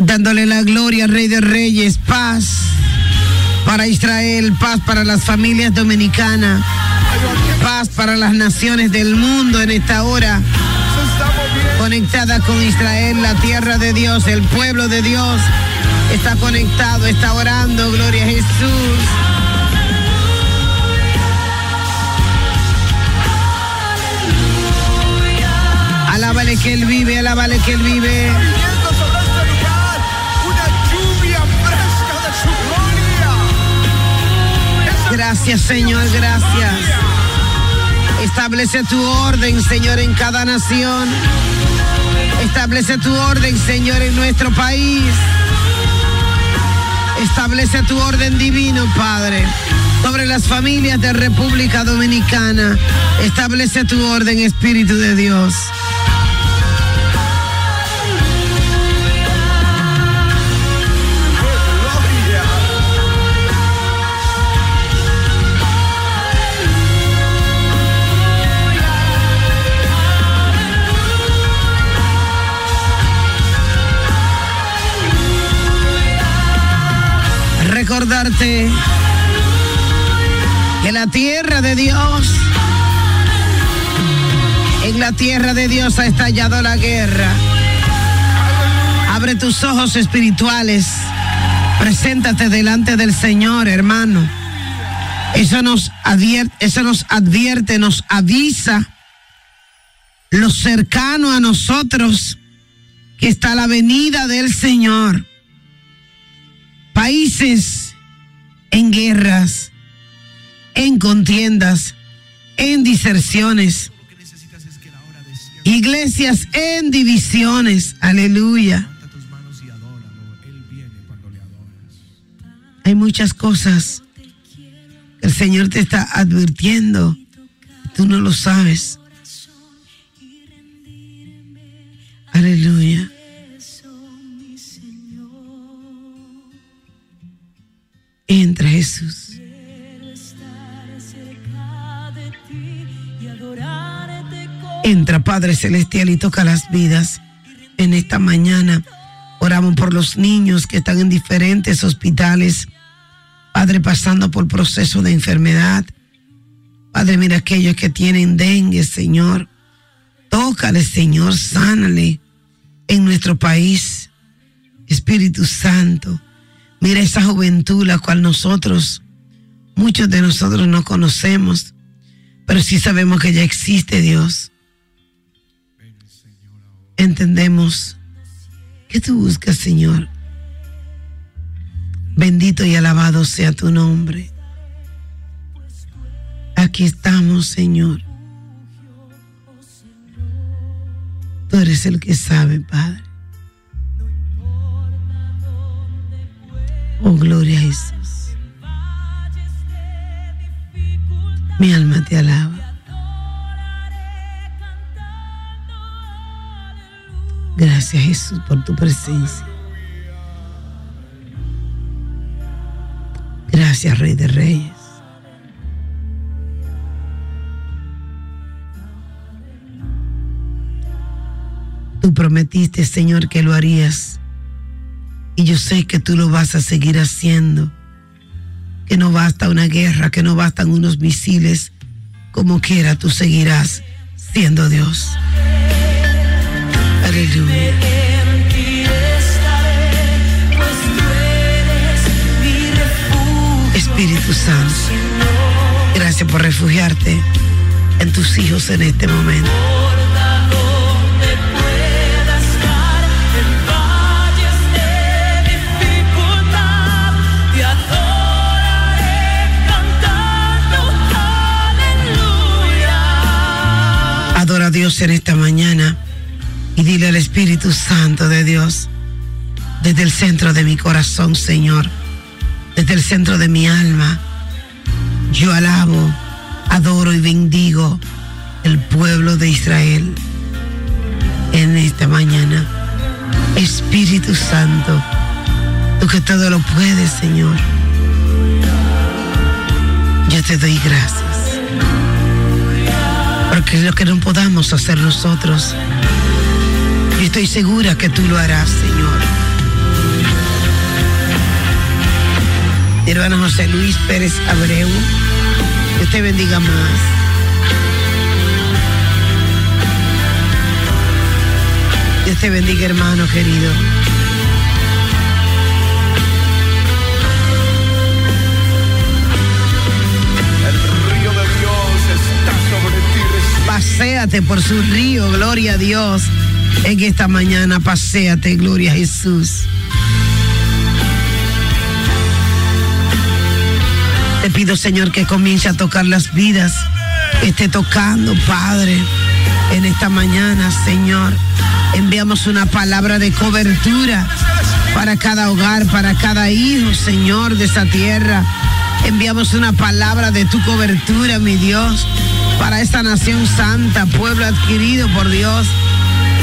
dándole la gloria Rey de Reyes, paz para Israel, paz para las familias dominicanas, paz para las naciones del mundo en esta hora, conectada con Israel, la tierra de Dios, el pueblo de Dios, está conectado, está orando, gloria a Jesús. Alábale que Él vive, alábale que Él vive. Gracias, Señor, gracias. Establece tu orden, Señor, en cada nación. Establece tu orden, Señor, en nuestro país. Establece tu orden divino, Padre, sobre las familias de República Dominicana. Establece tu orden, Espíritu de Dios. Que la tierra de Dios, en la tierra de Dios ha estallado la guerra. Abre tus ojos espirituales, preséntate delante del Señor, hermano. Eso nos advierte, eso nos advierte, nos avisa lo cercano a nosotros que está la venida del Señor países en guerras, en contiendas, en diserciones, iglesias en divisiones, aleluya. Hay muchas cosas que el Señor te está advirtiendo, tú no lo sabes. Aleluya. Entra Jesús. Entra Padre Celestial y toca las vidas en esta mañana. Oramos por los niños que están en diferentes hospitales. Padre, pasando por proceso de enfermedad. Padre, mira aquellos que tienen dengue, Señor. Tócale, Señor, sánale en nuestro país. Espíritu Santo, mira esa juventud la cual nosotros, muchos de nosotros no conocemos, pero sí sabemos que ya existe Dios. Entendemos que tú buscas, Señor. Bendito y alabado sea tu nombre. Aquí estamos, Señor. Tú eres el que sabe, Padre. Oh, gloria a Jesús. Mi alma te alaba. Gracias Jesús por tu presencia. Gracias Rey de Reyes. Tú prometiste, Señor, que lo harías. Y yo sé que tú lo vas a seguir haciendo, que no basta una guerra, que no bastan unos misiles, como quiera tú seguirás siendo Dios. Aleluya. Espíritu Santo. Gracias por refugiarte en tus hijos en este momento. Dios en esta mañana y dile al Espíritu Santo de Dios, desde el centro de mi corazón, Señor, desde el centro de mi alma, yo alabo, adoro y bendigo el pueblo de Israel en esta mañana. Espíritu Santo, tú que todo lo puedes, Señor. Yo te doy gracias. Porque es lo que no podamos hacer nosotros. Y estoy segura que tú lo harás, Señor. Hermano José Luis Pérez Abreu, que te bendiga más. Dios te bendiga, hermano querido. Por su río, gloria a Dios. En esta mañana, paséate, gloria a Jesús. Te pido, Señor, que comience a tocar las vidas, esté tocando, Padre, en esta mañana, Señor. Enviamos una palabra de cobertura para cada hogar, para cada hijo, Señor, de esta tierra. Enviamos una palabra de tu cobertura, mi Dios, para esta nación santa, pueblo adquirido por Dios.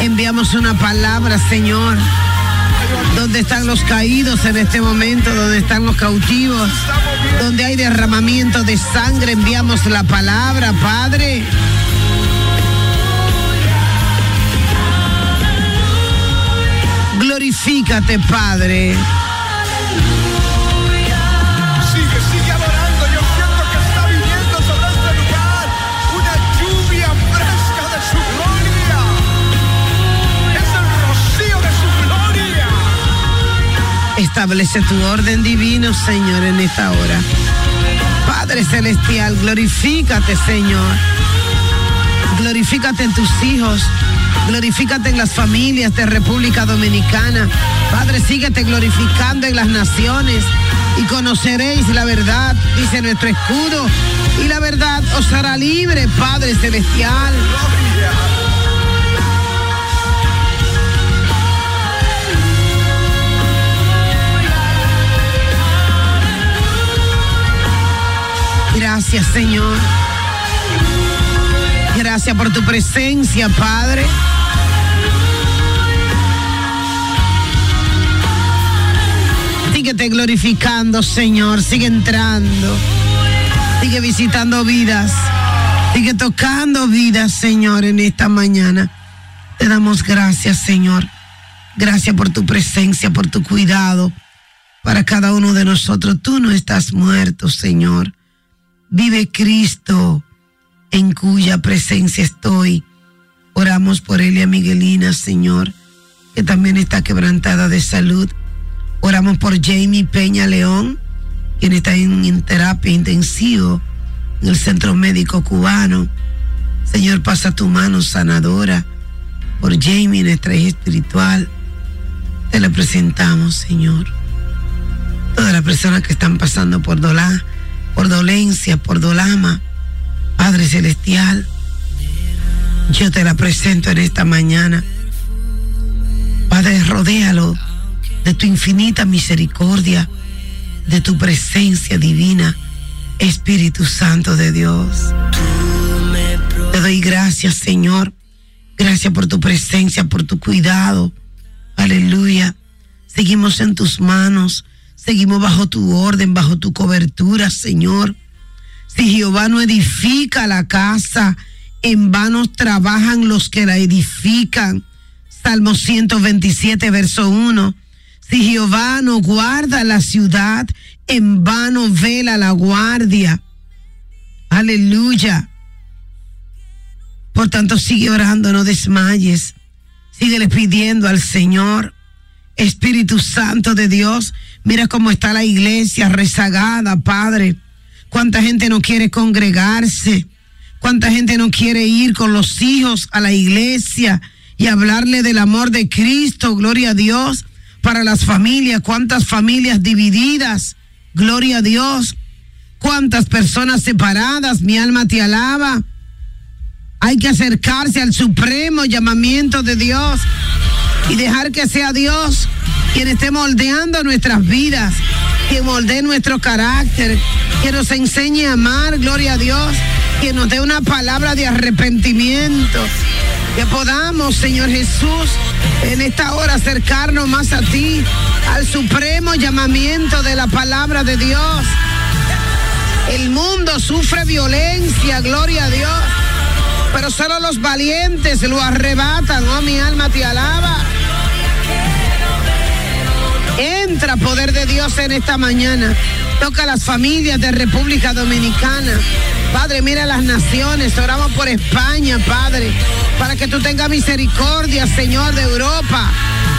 Enviamos una palabra, Señor, donde están los caídos en este momento, donde están los cautivos, donde hay derramamiento de sangre, enviamos la palabra, Padre. Glorifícate, Padre. Establece tu orden divino, Señor, en esta hora. Padre Celestial, glorifícate, Señor. Glorifícate en tus hijos. Glorifícate en las familias de República Dominicana. Padre, síguete glorificando en las naciones y conoceréis la verdad, dice nuestro escudo. Y la verdad os hará libre, Padre Celestial. Gracias, Señor. Gracias por tu presencia, Padre. Síguete glorificando, Señor. Sigue entrando. Sigue visitando vidas. Sigue tocando vidas, Señor, en esta mañana. Te damos gracias, Señor. Gracias por tu presencia, por tu cuidado para cada uno de nosotros. Tú no estás muerto, Señor. Vive Cristo, en cuya presencia estoy. Oramos por Elia Miguelina, Señor, que también está quebrantada de salud. Oramos por Jamie Peña León, quien está en, en terapia intensivo en el Centro Médico Cubano. Señor, pasa tu mano sanadora por Jamie, nuestra hija espiritual. Te la presentamos, Señor. Todas las personas que están pasando por dolor, por dolencia, por dolama. Padre Celestial, yo te la presento en esta mañana. Padre, rodéalo de tu infinita misericordia, de tu presencia divina, Espíritu Santo de Dios. Te doy gracias, Señor. Gracias por tu presencia, por tu cuidado. Aleluya. Seguimos en tus manos. Seguimos bajo tu orden, bajo tu cobertura, Señor. Si Jehová no edifica la casa, en vano trabajan los que la edifican. Salmo 127, verso 1. Si Jehová no guarda la ciudad, en vano vela la guardia. Aleluya. Por tanto, sigue orando, no desmayes. Síguele pidiendo al Señor. Espíritu Santo de Dios, mira cómo está la iglesia rezagada, Padre. cuánta gente no quiere congregarse, cuánta gente no quiere ir con los hijos a la iglesia y hablarle del amor de Cristo, gloria a Dios, para las familias, cuántas familias divididas, gloria a Dios, cuántas personas separadas, mi alma te alaba. Hay que acercarse al supremo llamamiento de Dios y dejar que sea Dios quien esté moldeando nuestras vidas, quien moldee nuestro carácter, que nos enseñe a amar, gloria a Dios, que nos dé una palabra de arrepentimiento, que podamos, Señor Jesús, en esta hora acercarnos más a ti, al supremo llamamiento de la palabra de Dios. El mundo sufre violencia, gloria a Dios, pero solo los valientes lo arrebatan, oh mi alma te alaba. Entra poder de Dios en esta mañana. Toca a las familias de República Dominicana. Padre, mira las naciones. Oramos por España, Padre, para que tú tengas misericordia, Señor, de Europa.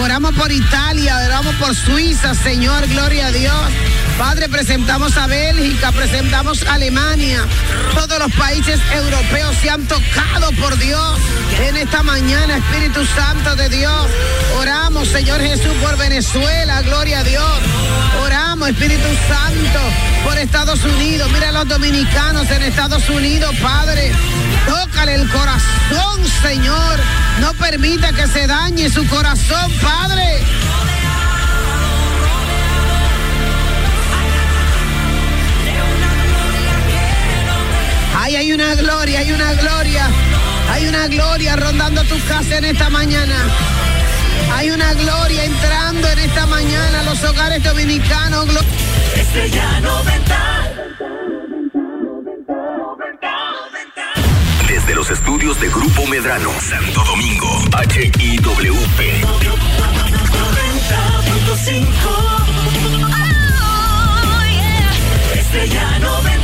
Oramos por Italia, oramos por Suiza, Señor, gloria a Dios. Padre, presentamos a Bélgica, presentamos a Alemania. Todos los países europeos se han tocado por Dios en esta mañana, Espíritu Santo de Dios. Oramos, Señor Jesús, por Venezuela, gloria a Dios. Oramos, Espíritu Santo, por Estados Unidos. Mira a los dominicanos en Estados Unidos, Padre. Tócale el corazón, Señor. No permita que se dañe su corazón, Padre. Ay, hay una gloria, hay una gloria. Hay una gloria rondando tu casa en esta mañana. Hay una gloria entrando en esta mañana a los hogares dominicanos. Glo- Estrella 90. Desde los estudios de Grupo Medrano, Santo Domingo, HIWP, 90.5. Oh, yeah. Estrella 90.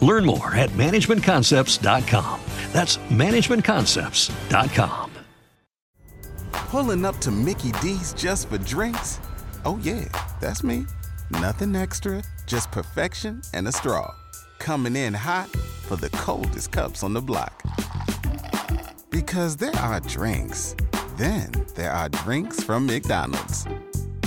Learn more at managementconcepts.com. That's managementconcepts.com. Pulling up to Mickey D's just for drinks? Oh, yeah, that's me. Nothing extra, just perfection and a straw. Coming in hot for the coldest cups on the block. Because there are drinks, then there are drinks from McDonald's.